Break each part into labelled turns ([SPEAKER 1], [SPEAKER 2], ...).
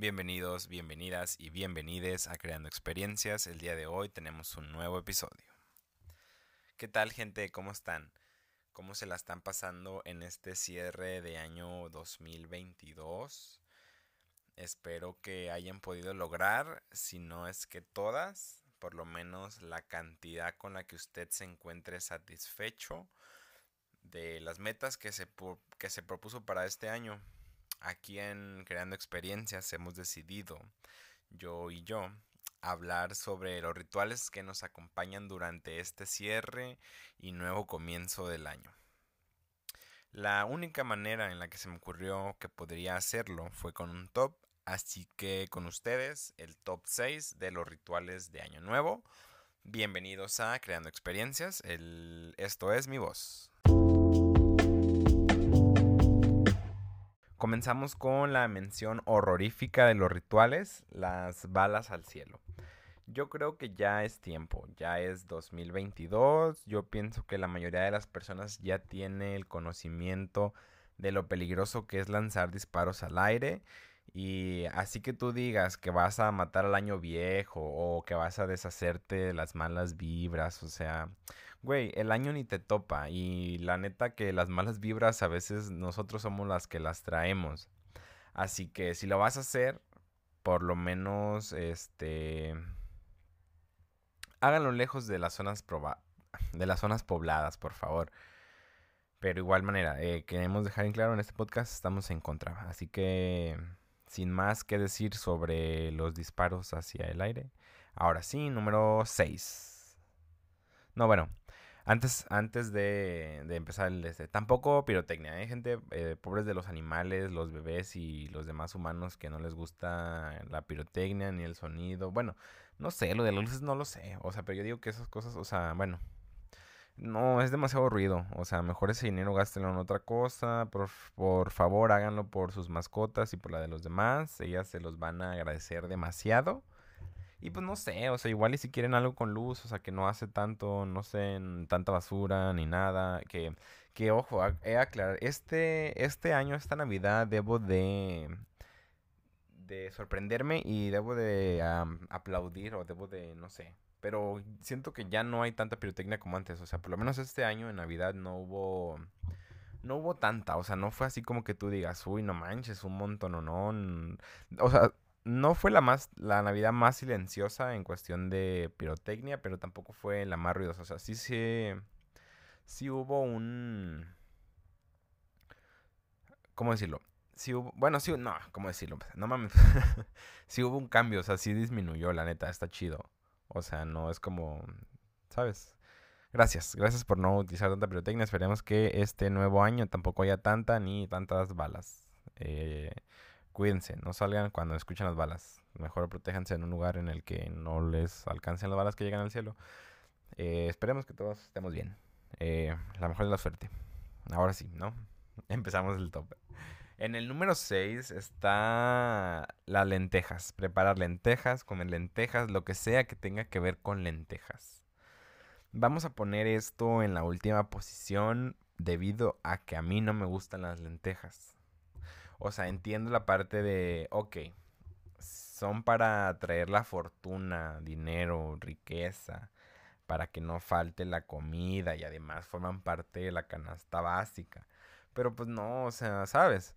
[SPEAKER 1] Bienvenidos, bienvenidas y bienvenides a Creando Experiencias. El día de hoy tenemos un nuevo episodio. ¿Qué tal gente? ¿Cómo están? ¿Cómo se la están pasando en este cierre de año 2022? Espero que hayan podido lograr, si no es que todas, por lo menos la cantidad con la que usted se encuentre satisfecho de las metas que se, que se propuso para este año. Aquí en Creando Experiencias hemos decidido, yo y yo, hablar sobre los rituales que nos acompañan durante este cierre y nuevo comienzo del año. La única manera en la que se me ocurrió que podría hacerlo fue con un top, así que con ustedes el top 6 de los rituales de Año Nuevo. Bienvenidos a Creando Experiencias, esto es mi voz. Comenzamos con la mención horrorífica de los rituales, las balas al cielo. Yo creo que ya es tiempo, ya es 2022, yo pienso que la mayoría de las personas ya tiene el conocimiento de lo peligroso que es lanzar disparos al aire y así que tú digas que vas a matar al año viejo o que vas a deshacerte de las malas vibras, o sea, güey, el año ni te topa y la neta que las malas vibras a veces nosotros somos las que las traemos. Así que si lo vas a hacer, por lo menos este háganlo lejos de las zonas de las zonas pobladas, por favor. Pero igual manera, eh, queremos dejar en claro en este podcast estamos en contra. Así que sin más que decir sobre los disparos hacia el aire. Ahora sí, número 6. No, bueno, antes, antes de, empezar el este, tampoco pirotecnia, ¿eh? gente eh, pobres de los animales, los bebés y los demás humanos que no les gusta la pirotecnia ni el sonido. Bueno, no sé, lo de las luces no lo sé. O sea, pero yo digo que esas cosas, o sea, bueno, no, es demasiado ruido. O sea, mejor ese dinero gástenlo en otra cosa. Por, por favor, háganlo por sus mascotas y por la de los demás. Ellas se los van a agradecer demasiado. Y pues no sé, o sea, igual y si quieren algo con luz, o sea, que no hace tanto, no sé, tanta basura ni nada, que, que ojo, he aclarar, este, este año, esta Navidad, debo de, de sorprenderme y debo de aplaudir o debo de, no sé, pero siento que ya no hay tanta pirotecnia como antes, o sea, por lo menos este año en Navidad no hubo no hubo tanta, o sea, no fue así como que tú digas, uy, no manches, un montón o no. O sea, no fue la más la Navidad más silenciosa en cuestión de pirotecnia, pero tampoco fue la más ruidosa. O sea, sí sí sí hubo un ¿cómo decirlo? Sí hubo, bueno, sí, no, ¿cómo decirlo? No mames. sí hubo un cambio, o sea, sí disminuyó, la neta, está chido. O sea, no es como, ¿sabes? Gracias, gracias por no utilizar tanta pirotecnia. Esperemos que este nuevo año tampoco haya tanta ni tantas balas. Eh, cuídense, no salgan cuando escuchan las balas. Mejor protéjanse en un lugar en el que no les alcancen las balas que llegan al cielo. Eh, esperemos que todos estemos bien. Eh, la mejor de la suerte. Ahora sí, ¿no? Empezamos el top. En el número 6 está las lentejas. Preparar lentejas, comer lentejas, lo que sea que tenga que ver con lentejas. Vamos a poner esto en la última posición debido a que a mí no me gustan las lentejas. O sea, entiendo la parte de, ok, son para traer la fortuna, dinero, riqueza, para que no falte la comida y además forman parte de la canasta básica. Pero pues no, o sea, ¿sabes?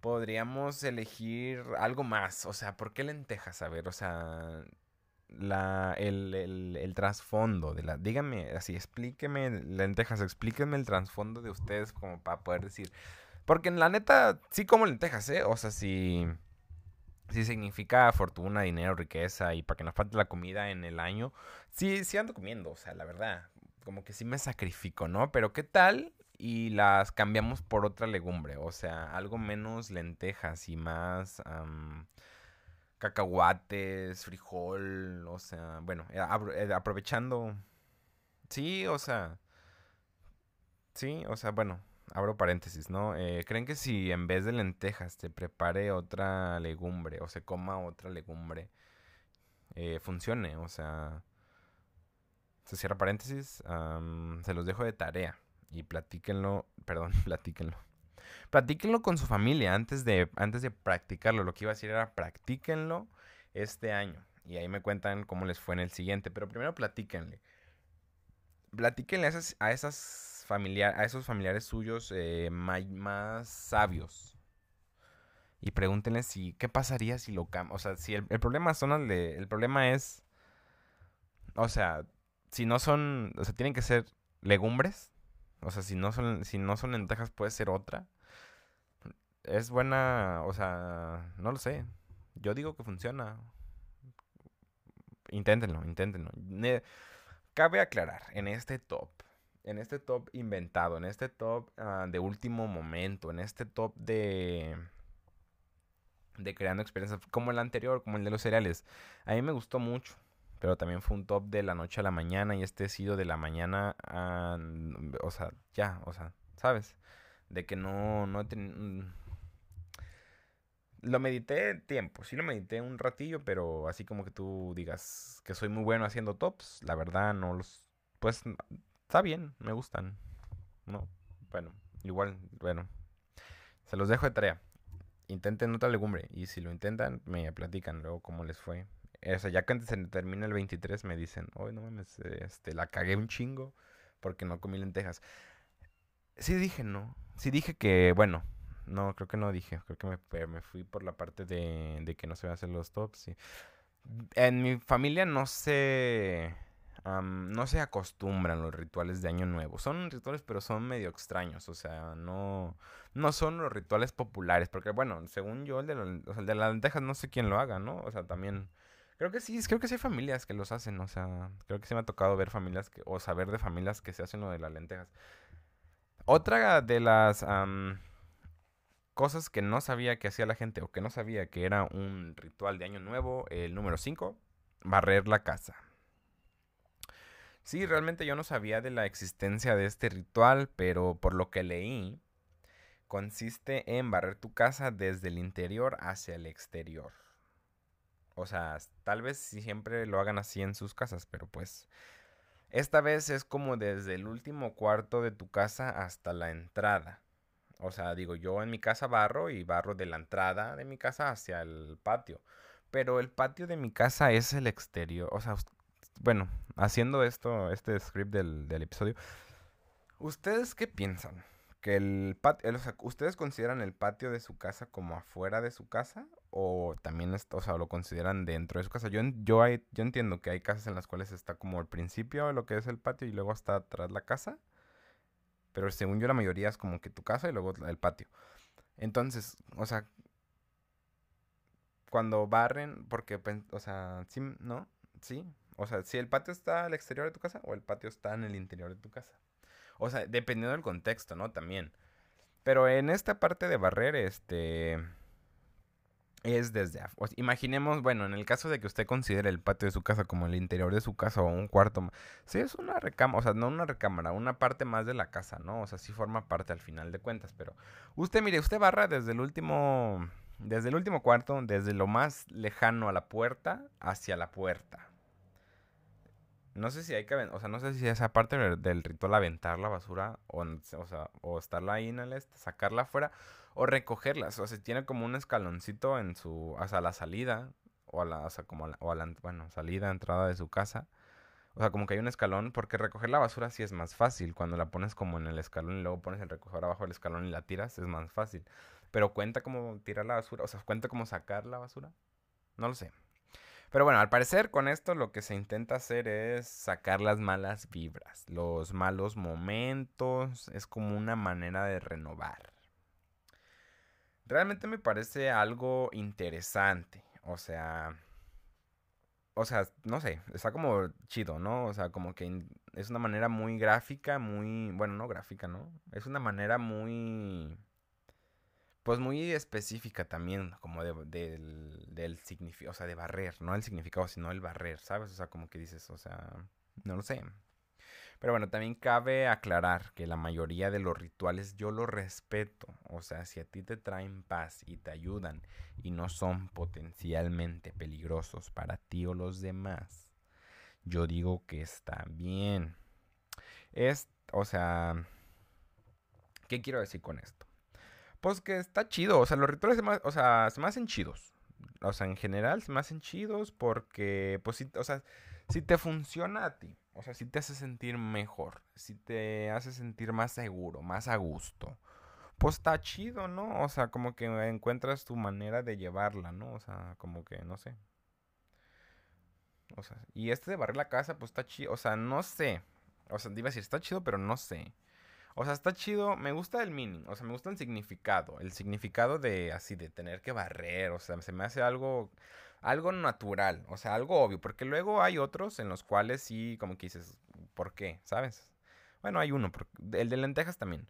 [SPEAKER 1] Podríamos elegir algo más. O sea, ¿por qué lentejas? A ver, o sea, la, el, el, el trasfondo de la... Dígame, así, explíqueme, lentejas, explíquenme el trasfondo de ustedes como para poder decir, porque en la neta, sí como lentejas, ¿eh? O sea, si, si significa fortuna, dinero, riqueza y para que no falte la comida en el año, sí, sí ando comiendo, o sea, la verdad. Como que sí me sacrifico, ¿no? Pero ¿qué tal? Y las cambiamos por otra legumbre, o sea, algo menos lentejas y más cacahuates, frijol, o sea, bueno, eh, eh, aprovechando. Sí, o sea. Sí, o sea, bueno, abro paréntesis, ¿no? Eh, ¿Creen que si en vez de lentejas se prepare otra legumbre o se coma otra legumbre, eh, funcione? O sea, se cierra paréntesis, se los dejo de tarea y platíquenlo, perdón, platíquenlo. Platíquenlo con su familia antes de, antes de practicarlo. Lo que iba a decir era practíquenlo este año. Y ahí me cuentan cómo les fue en el siguiente. Pero primero platíquenle. Platíquenle a esas, a esas familiar, a esos familiares suyos eh, más, sabios. Y pregúntenle si qué pasaría si lo cambian. O sea, si el, problema son el problema es. O sea, si no son. O sea, tienen que ser legumbres. O sea, si no son, si no son lentejas, puede ser otra. Es buena. O sea, no lo sé. Yo digo que funciona. Inténtenlo, inténtenlo. Cabe aclarar, en este top, en este top inventado, en este top ah, de último momento, en este top de de creando experiencias como el anterior, como el de los cereales. A mí me gustó mucho, pero también fue un top de la noche a la mañana y este ha sido de la mañana a, o sea, ya, o sea, ¿sabes? De que no, no lo medité tiempo, sí lo medité un ratillo, pero así como que tú digas que soy muy bueno haciendo tops, la verdad no los... Pues está bien, me gustan. No, bueno, igual, bueno. Se los dejo de tarea. Intenten otra legumbre y si lo intentan, me platican luego cómo les fue. O sea, ya que antes se termina el 23 me dicen, hoy no mames, este, la cagué un chingo porque no comí lentejas. Sí dije no, sí dije que, bueno, no, creo que no dije. Creo que me, me fui por la parte de, de, que no se van a hacer los tops. En mi familia no se. No se acostumbran los rituales de Año Nuevo. Son rituales, pero son medio extraños. O sea, no, no son los rituales populares. Porque, bueno, según yo, el de, el de las lentejas no sé quién lo haga, ¿no? O sea, también. Creo que sí, creo que sí hay familias que los hacen. O sea, creo que sí me ha tocado ver familias o saber de familias que se hacen lo de las lentejas. Otra de las cosas que no sabía que hacía la gente o que no sabía que era un ritual de año nuevo. El número 5, barrer la casa. Sí, realmente yo no sabía de la existencia de este ritual, pero por lo que leí, consiste en barrer tu casa desde el interior hacia el exterior. O sea, tal vez siempre lo hagan así en sus casas, pero pues esta vez es como desde el último cuarto de tu casa hasta la entrada. O sea, digo, yo en mi casa barro y barro de la entrada de mi casa hacia el patio. Pero el patio de mi casa es el exterior. O sea, bueno, haciendo esto, este script del, episodio, ¿ustedes qué piensan? que el patio, o sea, ¿ustedes consideran el patio de su casa como afuera de su casa? ¿O también, o sea, lo consideran dentro de su casa? Yo, yo, hay, yo entiendo que hay casas en las cuales está como al principio de lo que es el patio y luego está atrás la casa. Pero según yo la mayoría es como que tu casa y luego el patio. Entonces, o sea, cuando barren, porque, o sea, sí, ¿no? Sí. O sea, si el patio está al exterior de tu casa o el patio está en el interior de tu casa. O sea, dependiendo del contexto, ¿no? También. Pero en esta parte de barrer, este es desde imaginemos, bueno, en el caso de que usted considere el patio de su casa como el interior de su casa o un cuarto, sí es una recámara, o sea, no una recámara, una parte más de la casa, ¿no? O sea, sí forma parte al final de cuentas, pero usted mire, usted barra desde el último desde el último cuarto, desde lo más lejano a la puerta hacia la puerta. No sé si hay que, o sea, no sé si esa parte del ritual aventar la basura o, o sea, o estarla ahí en el este, sacarla afuera o recogerlas. O sea, tiene como un escaloncito en su, hasta la salida, o a la, o sea, como a la, o la, bueno, salida, entrada de su casa. O sea, como que hay un escalón, porque recoger la basura sí es más fácil. Cuando la pones como en el escalón y luego pones el recoger abajo del escalón y la tiras, es más fácil. Pero cuenta como tirar la basura, o sea, cuenta como sacar la basura. No lo sé. Pero bueno, al parecer con esto lo que se intenta hacer es sacar las malas vibras, los malos momentos, es como una manera de renovar. Realmente me parece algo interesante. O sea. O sea, no sé, está como chido, ¿no? O sea, como que es una manera muy gráfica, muy. Bueno, no gráfica, ¿no? Es una manera muy. Pues muy específica también, como de, del, del significado, o sea, de barrer, no el significado, sino el barrer, ¿sabes? O sea, como que dices, o sea, no lo sé. Pero bueno, también cabe aclarar que la mayoría de los rituales yo los respeto. O sea, si a ti te traen paz y te ayudan y no son potencialmente peligrosos para ti o los demás, yo digo que está bien. Es, o sea, ¿qué quiero decir con esto? Pues que está chido, o sea, los rituales se me, o sea, se me hacen chidos. O sea, en general se me hacen chidos porque, pues sí, o sea, si te funciona a ti, o sea, si te hace sentir mejor, si te hace sentir más seguro, más a gusto, pues está chido, ¿no? O sea, como que encuentras tu manera de llevarla, ¿no? O sea, como que, no sé. O sea, y este de barrer la casa, pues está chido, o sea, no sé. O sea, iba a decir, está chido, pero no sé. O sea, está chido, me gusta el meaning, o sea, me gusta el significado, el significado de así, de tener que barrer, o sea, se me hace algo, algo natural, o sea, algo obvio, porque luego hay otros en los cuales sí, como que dices, ¿por qué? ¿Sabes? Bueno, hay uno, el de lentejas también,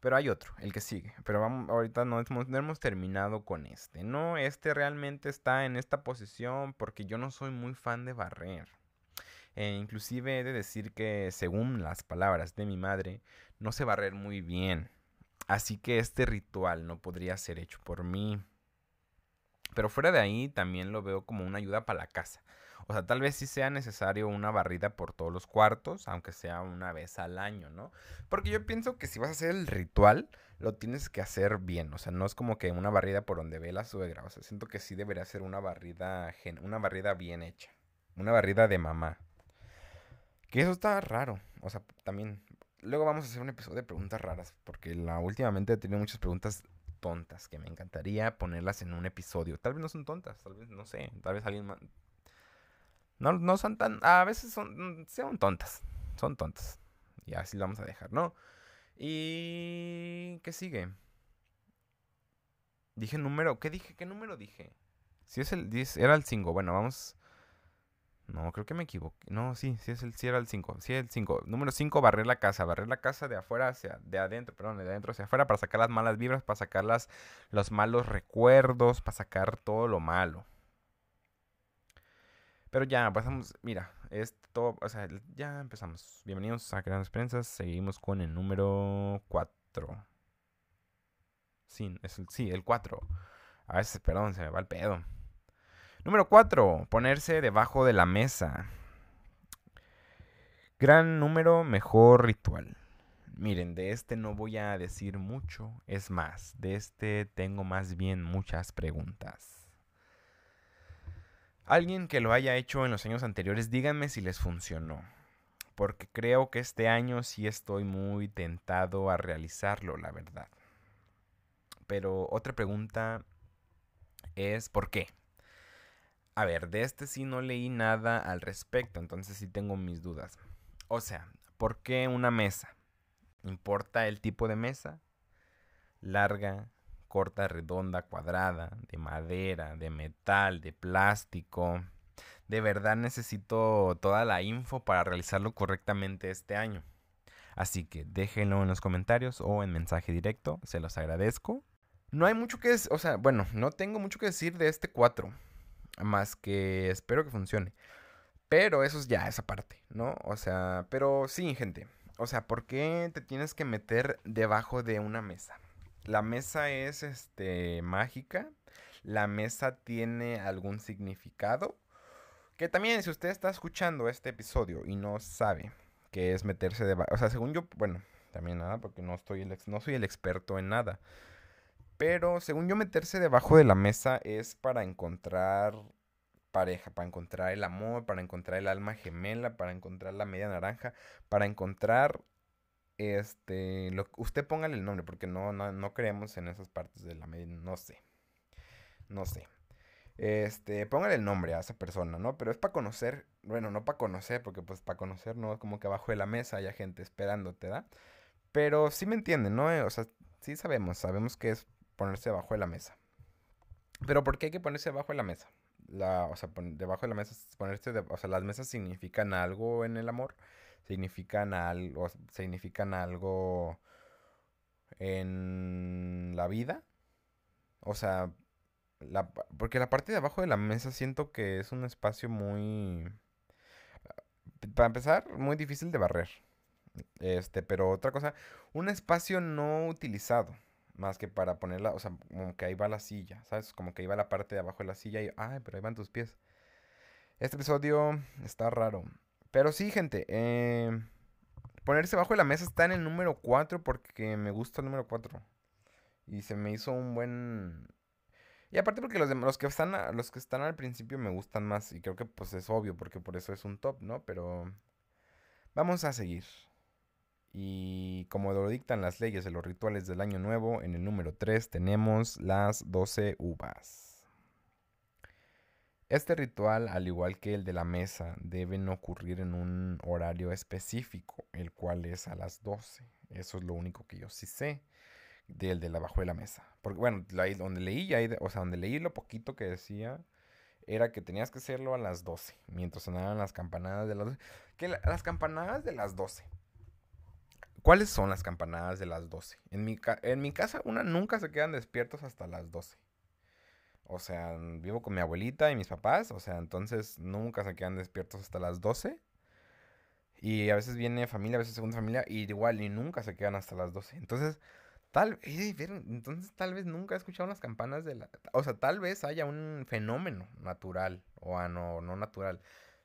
[SPEAKER 1] pero hay otro, el que sigue, pero vamos, ahorita no no hemos terminado con este, no, este realmente está en esta posición porque yo no soy muy fan de barrer. E inclusive he de decir que, según las palabras de mi madre, no sé barrer muy bien. Así que este ritual no podría ser hecho por mí. Pero fuera de ahí también lo veo como una ayuda para la casa. O sea, tal vez sí sea necesario una barrida por todos los cuartos, aunque sea una vez al año, ¿no? Porque yo pienso que si vas a hacer el ritual, lo tienes que hacer bien. O sea, no es como que una barrida por donde ve la suegra. O sea, siento que sí debería ser una barrida, una barrida bien hecha. Una barrida de mamá. Que eso está raro. O sea, también. Luego vamos a hacer un episodio de preguntas raras. Porque la, últimamente he tenido muchas preguntas tontas. Que me encantaría ponerlas en un episodio. Tal vez no son tontas. Tal vez, no sé. Tal vez alguien más. No, no son tan. A veces son. Son tontas. Son tontas. Y así lo vamos a dejar, ¿no? Y. ¿Qué sigue? Dije número. ¿Qué dije? ¿Qué número dije? Si es el. Era el 5. Bueno, vamos. No, creo que me equivoqué. No, sí, sí, es el, sí era el 5. Sí, el 5. Número 5, barrer la casa. Barrer la casa de afuera hacia, de adentro, perdón, de adentro hacia afuera para sacar las malas vibras, para sacar las, los malos recuerdos, para sacar todo lo malo. Pero ya, pasamos, mira, esto, o sea, ya empezamos. Bienvenidos a Grandes Prensas. Seguimos con el número 4. Sí, es el, sí, el 4. A veces, perdón, se me va el pedo. Número 4. Ponerse debajo de la mesa. Gran número, mejor ritual. Miren, de este no voy a decir mucho. Es más, de este tengo más bien muchas preguntas. Alguien que lo haya hecho en los años anteriores, díganme si les funcionó. Porque creo que este año sí estoy muy tentado a realizarlo, la verdad. Pero otra pregunta es ¿por qué? A ver, de este sí no leí nada al respecto, entonces sí tengo mis dudas. O sea, ¿por qué una mesa? ¿Importa el tipo de mesa? Larga, corta, redonda, cuadrada, de madera, de metal, de plástico. De verdad necesito toda la info para realizarlo correctamente este año. Así que déjenlo en los comentarios o en mensaje directo, se los agradezco. No hay mucho que o sea, bueno, no tengo mucho que decir de este 4. Más que espero que funcione. Pero eso es ya esa parte, ¿no? O sea, pero sí, gente. O sea, ¿por qué te tienes que meter debajo de una mesa? La mesa es este mágica. La mesa tiene algún significado. Que también si usted está escuchando este episodio y no sabe qué es meterse debajo, o sea, según yo, bueno, también nada, porque no estoy el no soy el experto en nada. Pero según yo, meterse debajo de la mesa es para encontrar pareja, para encontrar el amor, para encontrar el alma gemela, para encontrar la media naranja, para encontrar este, usted póngale el nombre porque no, no, creemos en esas partes de la media, no sé, no sé. Este, póngale el nombre a esa persona, ¿no? Pero es para conocer, bueno, no para conocer, porque pues para conocer no es como que abajo de la mesa haya gente esperándote, ¿da? Pero sí me entienden, ¿no? O sea, sí sabemos, sabemos que es ponerse debajo de la mesa. Pero ¿por qué hay que ponerse debajo de la mesa? La, o sea, debajo de la mesa, ponerse, o sea, las mesas significan algo en el amor, significan algo, significan algo en la vida. O sea, la, porque la parte de abajo de la mesa siento que es un espacio muy, para empezar, muy difícil de barrer. Este, pero otra cosa, un espacio no utilizado. Más que para ponerla, o sea, como que ahí va la silla, ¿sabes? Como que ahí va la parte de abajo de la silla y, ay, pero ahí van tus pies. Este episodio está raro. Pero sí, gente, eh, ponerse abajo de la mesa está en el número 4 porque me gusta el número 4. Y se me hizo un buen... Y aparte porque los, los, que están los que están al principio me gustan más y creo que pues es obvio porque por eso es un top, ¿no? Pero vamos a seguir. Y como lo dictan las leyes de los rituales del año nuevo, en el número 3 tenemos las 12 uvas. Este ritual, al igual que el de la mesa, deben ocurrir en un horario específico, el cual es a las 12. Eso es lo único que yo sí sé del de la bajo de la mesa. Porque bueno, donde leí, o sea, donde leí lo poquito que decía, era que tenías que hacerlo a las 12, mientras sonaban las campanadas de las 12. Que las campanadas de las 12. ¿Cuáles son las campanadas de las 12? En mi, en mi casa, una nunca se quedan despiertos hasta las 12. O sea, vivo con mi abuelita y mis papás, o sea, entonces nunca se quedan despiertos hasta las 12. Y a veces viene familia, a veces segunda familia, y igual, y nunca se quedan hasta las 12. Entonces, tal, entonces tal vez nunca he escuchado las campanas de la... O sea, tal vez haya un fenómeno natural, o no natural,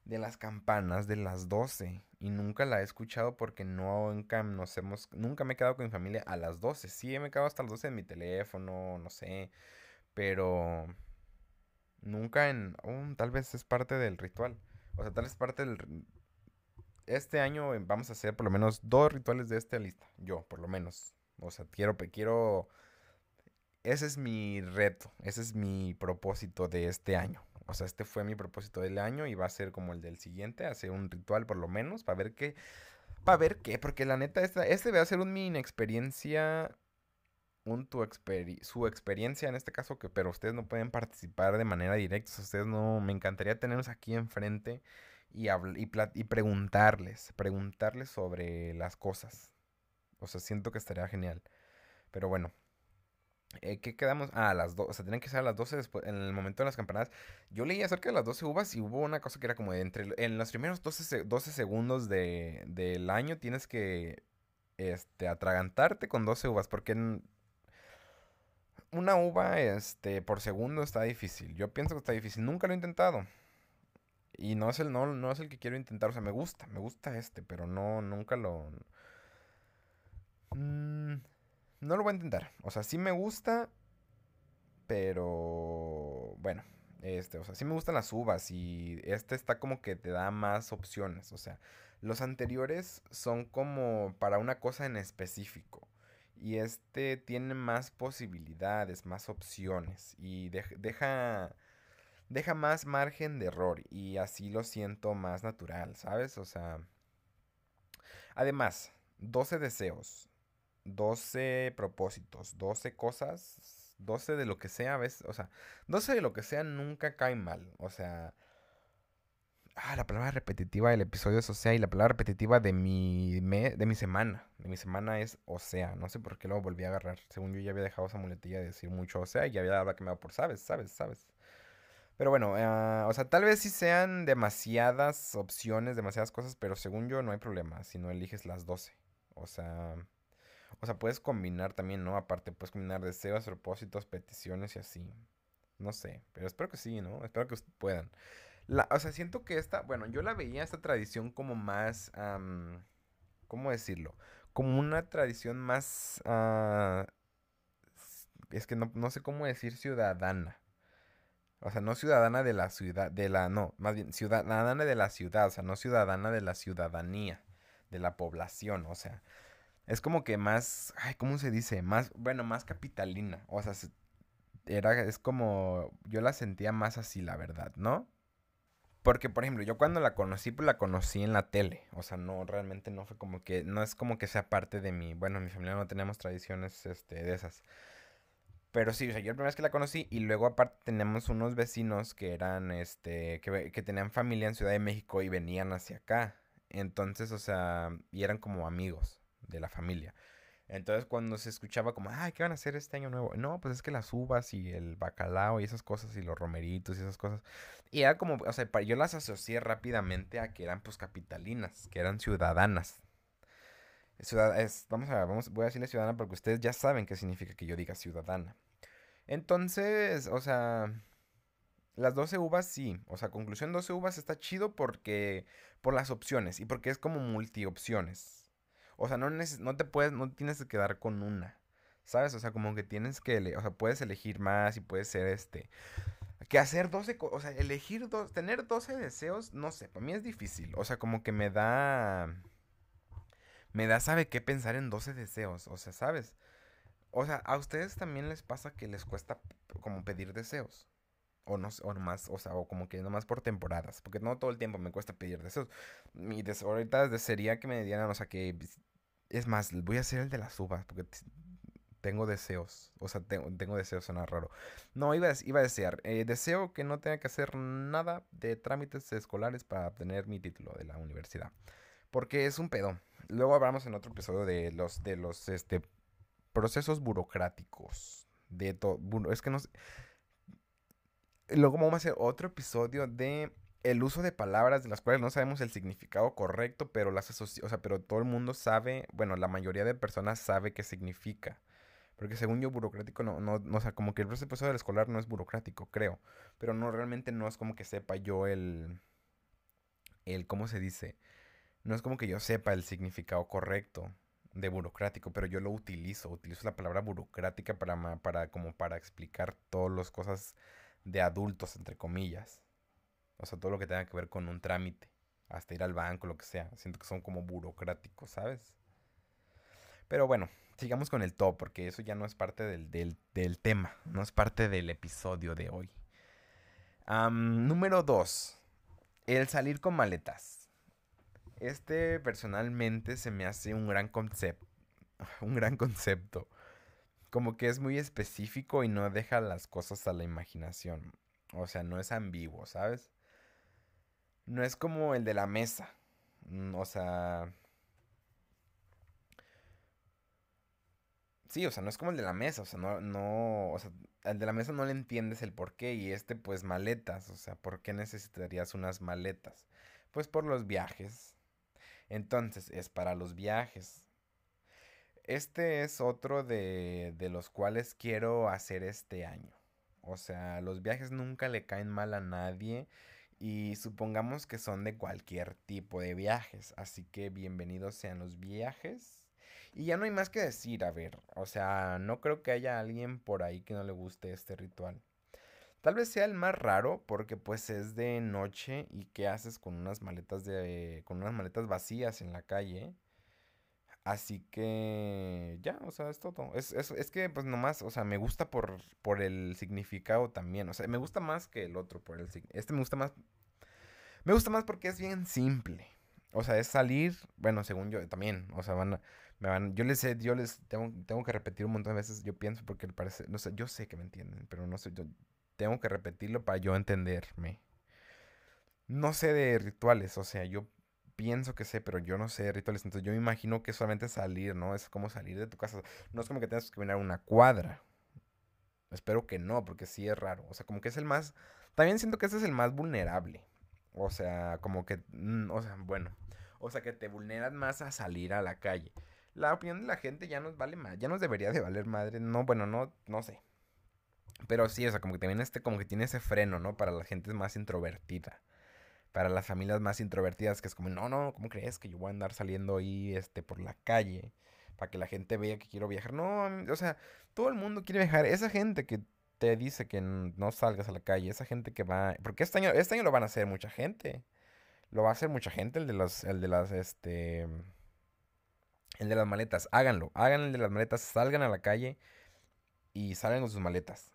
[SPEAKER 1] de las campanas de las 12. Y nunca la he escuchado porque no, nunca nos hemos, nunca me he quedado con mi familia a las 12. Sí, me he quedado hasta las 12 en mi teléfono, no sé pero nunca en... tal vez es parte del ritual. O sea, tal vez parte del... Este año vamos a hacer por lo menos dos rituales de esta lista. Yo, por lo menos. O sea, quiero... quiero ese es mi reto. Ese es mi propósito de este año. O sea, este fue mi propósito del año y va a ser como el del siguiente. Hacer un ritual por lo menos para ver qué... Para ver qué, porque la neta, esta, este va a ser un mini experiencia un, tu su experiencia en este caso, que, pero ustedes no pueden participar de manera directa. ustedes no, me encantaría tenerlos aquí enfrente y, y, y preguntarles, preguntarles sobre las cosas. O sea, siento que estaría genial. Pero bueno, eh, ¿Qué quedamos? Ah, las dos. O sea, tienen que ser a las 12 después, en el momento de las campanadas. Yo leí acerca de las 12 uvas y hubo una cosa que era como entre. En los primeros 12, 12 segundos de, del año tienes que este, atragantarte con 12 uvas. Porque una uva este, por segundo está difícil. Yo pienso que está difícil. Nunca lo he intentado. Y no es el, no, no es el que quiero intentar. O sea, me gusta, me gusta este, pero no, nunca lo. Mm, no lo voy a intentar. O sea, sí me gusta. Pero. Bueno. Este, o sea, sí me gustan las uvas. Y este está como que te da más opciones. O sea, los anteriores son como para una cosa en específico. Y este tiene más posibilidades, más opciones. Y deja, deja más margen de error. Y así lo siento más natural, ¿sabes? O sea... Además, 12 deseos, 12 propósitos, 12 cosas, 12 de lo que sea, ¿ves? O sea, 12 de lo que sea nunca cae mal. O sea, Ah, la palabra repetitiva del episodio es o sea y la palabra repetitiva de mi, de mi semana. De mi semana es o sea. No sé por qué lo volví a agarrar. Según yo ya había dejado esa muletilla de decir mucho o sea y ya había dado que me por sabes, sabes, sabes. Pero bueno, eh, o sea, tal vez sí sean demasiadas opciones, demasiadas cosas, pero según yo no hay problema si no eliges las 12. O sea, o sea, puedes combinar también, ¿no? Aparte, puedes combinar deseos, propósitos, peticiones y así. No sé, pero espero que sí, ¿no? Espero que puedan. La, o sea, siento que esta, bueno, yo la veía esta tradición como más, ¿cómo decirlo? Como una tradición más, ah, es que no, no, sé cómo decir ciudadana. O sea, no ciudadana de la ciudad, de la, no, más bien ciudadana de la ciudad, o sea, no ciudadana de la ciudadanía, de la población, o sea, es como que más, ay, ¿cómo se dice? Más, bueno, más capitalina, o sea, era, es como, yo la sentía más así, la verdad, ¿no? Porque, por ejemplo, yo cuando la conocí, pues la conocí en la tele. O sea, no, realmente no fue como que, no es como que sea parte de mi, bueno, mi familia no tenemos tradiciones, este, de esas. Pero sí, o sea, yo la primera vez que la conocí y luego aparte tenemos unos vecinos que eran, este, que, que tenían familia en Ciudad de México y venían hacia acá. Entonces, o sea, y eran como amigos de la familia. Entonces cuando se escuchaba como, ay, ¿qué van a hacer este año nuevo? No, pues es que las uvas y el bacalao y esas cosas y los romeritos y esas cosas. Y era como, o sea, yo las asocié rápidamente a que eran pues capitalinas, que eran ciudadanas. vamos a, vamos, voy a decirle ciudadana porque ustedes ya saben qué significa que yo diga ciudadana. Entonces, o sea, las 12 uvas sí, o sea, conclusión 12 uvas está chido porque por las opciones y porque es como multi opciones. O sea, no, no te puedes, no tienes que quedar con una. ¿Sabes? O sea, como que tienes que, o sea, puedes elegir más y puedes ser este... Que hacer 12, o sea, elegir dos, tener 12 deseos, no sé, para mí es difícil. O sea, como que me da... Me da, ¿sabe qué? Pensar en 12 deseos, o sea, ¿sabes? O sea, ¿a ustedes también les pasa que les cuesta como pedir deseos? O no o nomás, o sea, o como que nomás por temporadas. Porque no todo el tiempo me cuesta pedir deseos. Mi deseo ahorita sería que me dieran, o sea, que... Es más, voy a hacer el de las uvas, porque tengo deseos. O sea, tengo, tengo deseos, suena raro. No, iba a, iba a desear. Eh, deseo que no tenga que hacer nada de trámites escolares para obtener mi título de la universidad. Porque es un pedo. Luego hablamos en otro episodio de los, de los este, procesos burocráticos. De todo. Es que no sé. Luego vamos a hacer otro episodio de el uso de palabras de las cuales no sabemos el significado correcto, pero las o sea, pero todo el mundo sabe, bueno, la mayoría de personas sabe qué significa. Porque según yo, burocrático no, no, no o sea, como que el proceso del escolar no es burocrático, creo. Pero no, realmente no es como que sepa yo el, el, ¿cómo se dice? No es como que yo sepa el significado correcto de burocrático, pero yo lo utilizo, utilizo la palabra burocrática para, para, como para explicar todas las cosas de adultos, entre comillas. O sea, todo lo que tenga que ver con un trámite, hasta ir al banco, lo que sea. Siento que son como burocráticos, ¿sabes? Pero bueno, sigamos con el top, porque eso ya no es parte del, tema, no es parte del episodio de hoy. número 2. El salir con maletas. Este personalmente se me hace un gran concepto. Un gran concepto. Como que es muy específico y no deja las cosas a la imaginación. O sea, no es ambiguo, ¿sabes? No es como el de la mesa. Mm, o sea, Sí, o sea, no es como el de la mesa, o sea, no, no, o sea, al de la mesa no le entiendes el por qué y este pues maletas, o sea, ¿por qué necesitarías unas maletas? Pues por los viajes. Entonces, es para los viajes. Este es otro de, de los cuales quiero hacer este año. O sea, los viajes nunca le caen mal a nadie y supongamos que son de cualquier tipo de viajes. Así que bienvenidos sean los viajes. Y ya no hay más que decir, a ver, o sea, no creo que haya alguien por ahí que no le guste este ritual. Tal vez sea el más raro porque pues es de noche y qué haces con unas maletas de con unas maletas vacías en la calle. Así que ya, o sea, es todo. Es, es, es que pues nomás, o sea, me gusta por, por el significado también. O sea, me gusta más que el otro por el Este me gusta más. Me gusta más porque es bien simple. O sea, es salir, bueno, según yo también, o sea, van a, me van, yo les sé, yo les tengo, tengo que repetir un montón de veces, yo pienso porque parece, no sé, yo sé que me entienden, pero no sé, yo tengo que repetirlo para yo entenderme. No sé de rituales, o sea, yo pienso que sé, pero yo no sé rituales, entonces yo me imagino que solamente salir, ¿no? Es como salir de tu casa, no es como que tengas que a una cuadra. Espero que no, porque sí es raro, o sea, como que es el más, también siento que ese es el más vulnerable. O sea, como que, mm, o sea, bueno, o sea, que te vulneras más a salir a la calle la opinión de la gente ya nos vale más, ya nos debería de valer madre. No, bueno, no, no sé. Pero sí, o sea, como que también este, como que tiene ese freno, ¿no? Para la gente más introvertida. Para las familias más introvertidas, que es como, no, no, ¿cómo crees que yo voy a andar saliendo ahí, este, por la calle? Para que la gente vea que quiero viajar. No, o sea, todo el mundo quiere viajar. Esa gente que te dice que no salgas a la calle, esa gente que va, porque este año, este año lo van a hacer mucha gente. Lo va a hacer mucha gente, el de las, el de las, este, el de las maletas, háganlo. Hagan el de las maletas, salgan a la calle y salgan con sus maletas.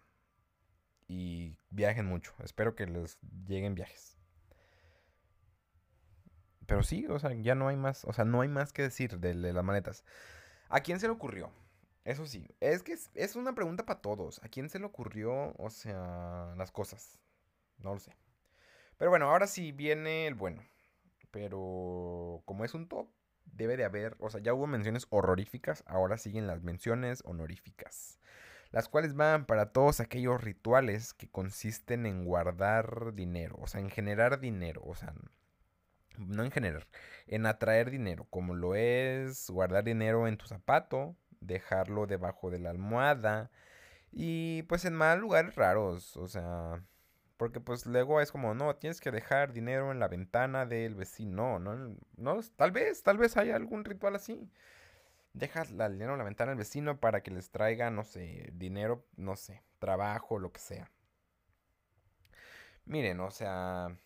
[SPEAKER 1] Y viajen mucho. Espero que les lleguen viajes. Pero sí, o sea, ya no hay más. O sea, no hay más que decir de, las maletas. ¿A quién se le ocurrió? Eso sí, es que es, es una pregunta para todos. ¿A quién se le ocurrió, o sea, las cosas? No lo sé. Pero bueno, ahora sí viene el bueno. Pero como es un top, debe de haber, o sea, ya hubo menciones horroríficas, ahora siguen las menciones honoríficas, las cuales van para todos aquellos rituales que consisten en guardar dinero, o sea, en generar dinero, o sea, no en generar, en atraer dinero, como lo es guardar dinero en tu zapato, dejarlo debajo de la almohada y pues en mal lugares raros, o sea, porque pues luego es como, no, tienes que dejar dinero en la ventana del vecino. No, no, tal vez, tal vez haya algún ritual así. dejas la dinero en la ventana al vecino para que les traiga, no sé, dinero, no sé, trabajo, lo que sea. Miren, o sea,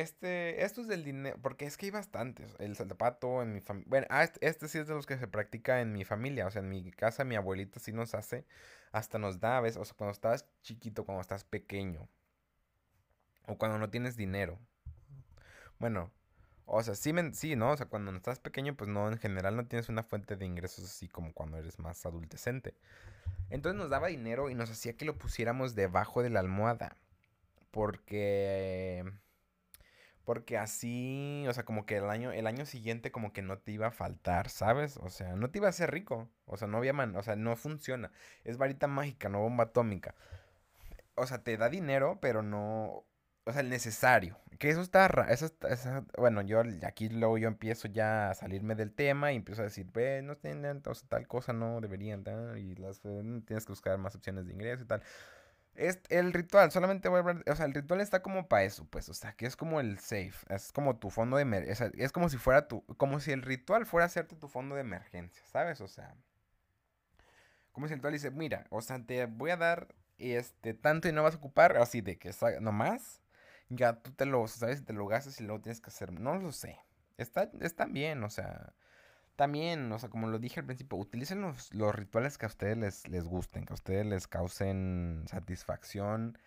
[SPEAKER 1] este, esto es del dinero, porque es que hay bastantes. El zapato en mi familia, bueno, este, este, sí es de los que se practica en mi familia, o sea, en mi casa mi abuelita sí nos hace, hasta nos da, ¿ves? O sea, cuando estás chiquito, cuando estás pequeño, o cuando no tienes dinero. Bueno, o sea, sí, sí, ¿no? O sea, cuando estás pequeño, pues no, en general no tienes una fuente de ingresos así como cuando eres más adultecente. Entonces nos daba dinero y nos hacía que lo pusiéramos debajo de la almohada. Porque... Porque así, o sea, como que el año, el año siguiente como que no te iba a faltar, ¿sabes? O sea, no te iba a hacer rico. O sea, no había man, o sea, no funciona. Es varita mágica, no bomba atómica. O sea, te da dinero, pero no, o sea, el necesario. Que eso está, eso está, bueno, yo aquí luego yo empiezo ya a salirme del tema y empiezo a decir, ve, no tienen tal cosa, no deberían, y las, eh, tienes que buscar más opciones de ingreso y tal. Es el ritual, solamente voy a hablar, o sea, el ritual está como para eso, pues, o sea, que es como el safe, es como tu fondo de emergencia, es como si fuera tu, como si el ritual fuera hacerte tu fondo de emergencia, ¿sabes? O sea, como si el ritual dice, mira, o sea, te voy a dar este tanto y no vas a ocupar, así de que nomás ya tú te lo, sabes, te lo gastas y luego tienes que hacer, no lo sé. Está, está bien, o sea, también, o sea, como lo dije al principio, utilicen los, los rituales que a ustedes les, les gusten, que a ustedes les causen satisfacción,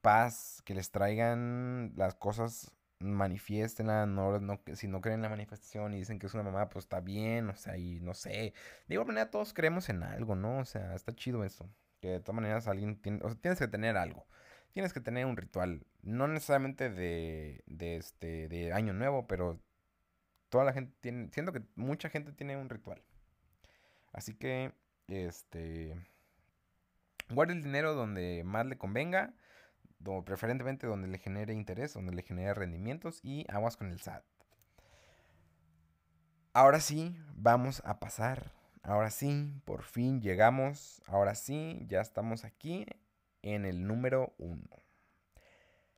[SPEAKER 1] paz, que les traigan las cosas, manifiesten no, no, si no creen en la manifestación y dicen que es una mamá, pues está bien, o sea, y no sé. De igual manera todos creemos en algo, ¿no? O sea, está chido eso. Que de todas maneras alguien tiene, o sea, tienes que tener algo tienes que tener un ritual. No necesariamente de, de, este, de año nuevo, pero toda la gente tiene, siento que mucha gente tiene un ritual. Así que, este, guarde el dinero donde más le convenga, preferentemente donde le genere interés, donde le genere rendimientos y aguas con el SAT. Ahora sí, vamos a pasar. Ahora sí, por fin llegamos. Ahora sí, ya estamos aquí en el número uno.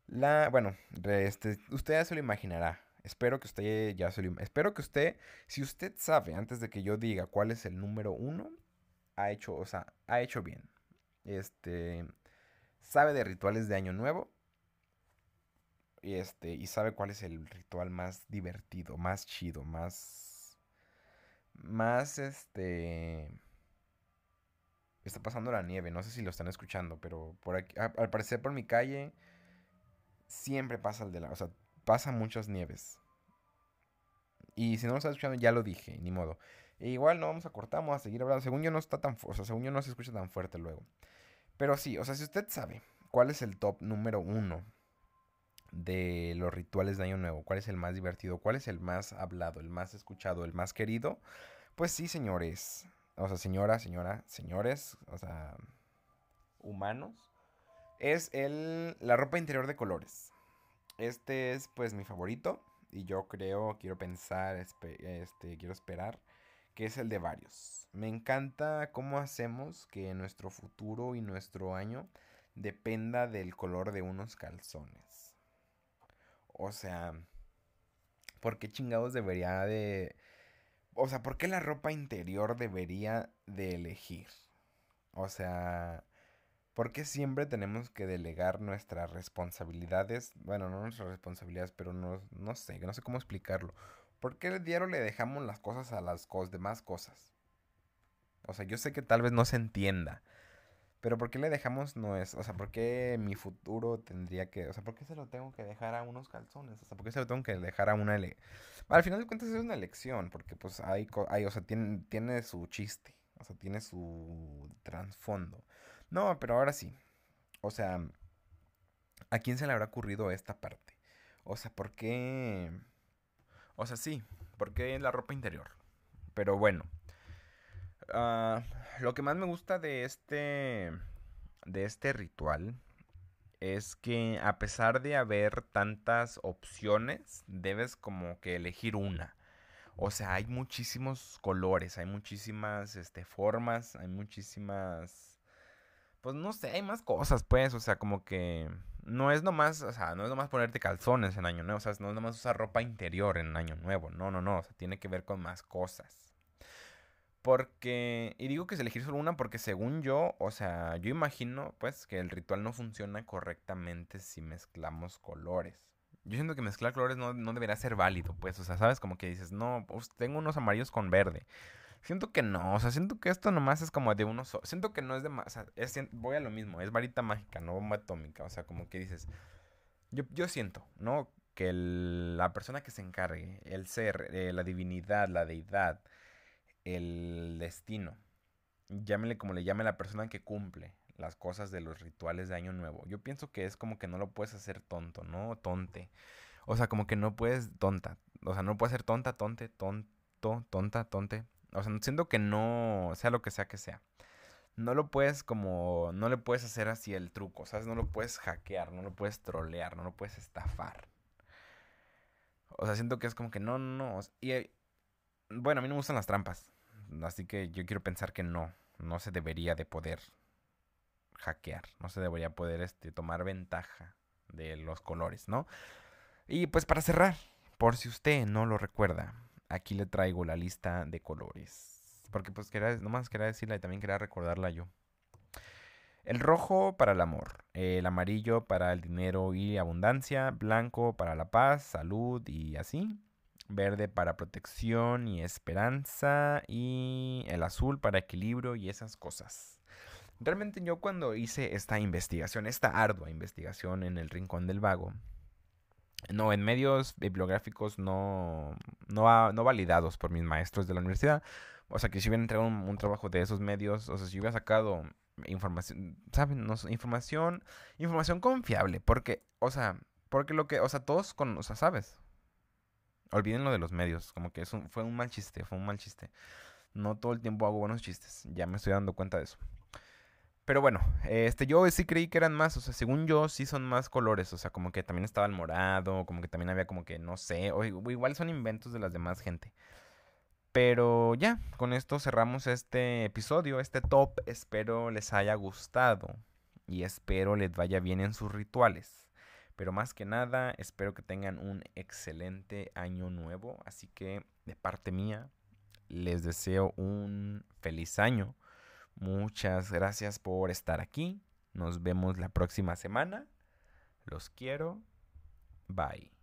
[SPEAKER 1] La, bueno, este, usted ya se lo imaginará. Espero que usted ya se Espero que usted, si usted sabe antes de que yo diga cuál es el número uno, ha hecho, o sea, ha hecho bien. Este, sabe de rituales de Año Nuevo. Y este, y sabe cuál es el ritual más divertido, más chido, más, más, este, está pasando la nieve. No sé si lo están escuchando, pero por aquí, al parecer por mi calle siempre pasa el de la, pasa muchas nieves. Y si no lo estás escuchando, ya lo dije, ni modo. E igual no vamos a cortar, vamos a seguir hablando. Según yo no está tan, o sea, según yo no se escucha tan fuerte luego. Pero sí, o sea, si usted sabe cuál es el top número uno de los rituales de Año Nuevo, cuál es el más divertido, cuál es el más hablado, el más escuchado, el más querido, pues sí, señores, o sea, señora, señora, señores, o sea, humanos, es el, la ropa interior de colores. Este es pues mi favorito y yo creo, quiero pensar, este, quiero esperar que es el de varios. Me encanta cómo hacemos que nuestro futuro y nuestro año dependa del color de unos calzones. O sea, ¿por qué chingados debería de o sea, ¿por qué la ropa interior debería de elegir? O sea, ¿por qué siempre tenemos que delegar nuestras responsabilidades? Bueno, no nuestras responsabilidades, pero no, no sé, no sé cómo explicarlo. ¿Por qué el diario le dejamos las cosas a las demás cosas? O sea, yo sé que tal vez no se entienda. Pero ¿por qué le dejamos no es? O sea, ¿por qué mi futuro tendría que... O sea, ¿por qué se lo tengo que dejar a unos calzones? O sea, ¿por qué se lo tengo que dejar a una... Al final de cuentas es una elección, porque pues hay... hay o sea, tiene, tiene su chiste. O sea, tiene su trasfondo. No, pero ahora sí. O sea, ¿a quién se le habrá ocurrido esta parte? O sea, ¿por qué... O sea, sí, ¿por qué la ropa interior? Pero bueno. Ah, lo que más me gusta de este. de este ritual. Es que a pesar de haber tantas opciones, debes como que elegir una. O sea, hay muchísimos colores, hay muchísimas este, formas, hay muchísimas. Pues no sé, hay más cosas, pues. O sea, como que. No es nomás, o sea, no es nomás ponerte calzones en año nuevo. O sea, no es nomás usar ropa interior en año nuevo. No, no, no. O sea, tiene que ver con más cosas. Porque, y digo que es elegir solo una porque según yo, o sea, yo imagino pues que el ritual no funciona correctamente si mezclamos colores. Yo siento que mezclar colores no, no debería ser válido, pues, o sea, sabes, como que dices, no, pues tengo unos amarillos con verde. Siento que no, o sea, siento que esto nomás es como de unos... Siento que no es de más, o sea, es, voy a lo mismo, es varita mágica, no bomba atómica, o sea, como que dices... Yo, yo siento, ¿no? Que la persona que se encargue, el ser, eh, la divinidad, la deidad, el destino, llámele como le llame la persona que cumple las cosas de los rituales de Año Nuevo. Yo pienso que es como que no lo puedes hacer tonto, ¿no? Tonte. O sea, como que no puedes tonta. O sea, no puedes ser tonta, tonte, tonto, tonta, tonte. O sea, siento que no, sea lo que sea que sea. No lo puedes como, no le puedes hacer así el truco, ¿sabes? No lo puedes hackear, no lo puedes trolear, no lo puedes estafar. O sea, siento que es como que no, no. Y eh, bueno, a mí no me gustan las trampas. Así que yo quiero pensar que no. No se debería de poder hackear. No se debería poder este, tomar ventaja de los colores, ¿no? Y pues para cerrar, por si usted no lo recuerda, aquí le traigo la lista de colores. Porque pues quería, nomás quería decirla y también quería recordarla yo. El rojo para el amor, el amarillo para el dinero y abundancia, blanco para la paz, salud y así, verde para protección y esperanza y el azul para equilibrio y esas cosas. Realmente yo cuando hice esta investigación, esta ardua investigación en el Rincón del Vago, no, en medios bibliográficos no, no, no validados por mis maestros de la universidad. O sea, que si hubiera entregado un, trabajo de esos medios, o sea, si hubiera sacado información, ¿saben? No, información, información confiable, porque, o sea, porque lo que, o sea, todos con, o sea, ¿sabes? Olviden lo de los medios, como que fue un mal chiste, fue un mal chiste. No todo el tiempo hago buenos chistes, ya me estoy dando cuenta de eso. Pero bueno, este, yo sí creí que eran más, o sea, según yo sí son más colores, o sea, como que también estaba el morado, como que también había como que, no sé, o, igual son inventos de las demás gente. Pero ya, con esto cerramos este episodio, este top, espero les haya gustado y espero les vaya bien en sus rituales. Pero más que nada, espero que tengan un excelente año nuevo, así que de parte mía, les deseo un feliz año Muchas gracias por estar aquí. Nos vemos la próxima semana. Los quiero. Bye.